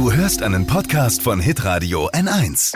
Du hörst einen Podcast von Hitradio N1.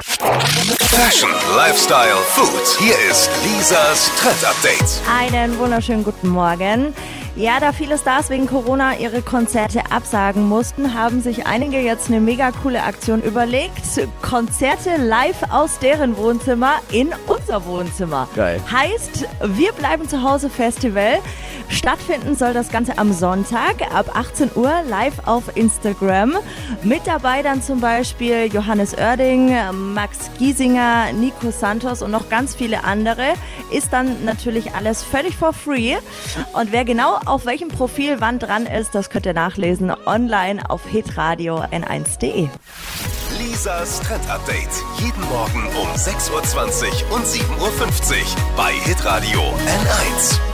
Fashion, Lifestyle, Food. Hier ist Lisas Trend Update. Einen wunderschönen guten Morgen. Ja, da viele Stars wegen Corona ihre Konzerte absagen mussten, haben sich einige jetzt eine mega coole Aktion überlegt. Konzerte live aus deren Wohnzimmer in unser Wohnzimmer. Geil. Heißt, wir bleiben zu Hause Festival. Stattfinden soll das Ganze am Sonntag ab 18 Uhr live auf Instagram. Mit dabei dann zum Beispiel Johannes Oerding, Max Giesinger, Nico Santos und noch ganz viele andere. Ist dann natürlich alles völlig for free. Und wer genau auf welchem Profil wann dran ist, das könnt ihr nachlesen online auf hitradio n1.de. Lisas Trend Update. Jeden Morgen um 6.20 Uhr und 7.50 Uhr bei Hitradio N1.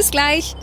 gleich.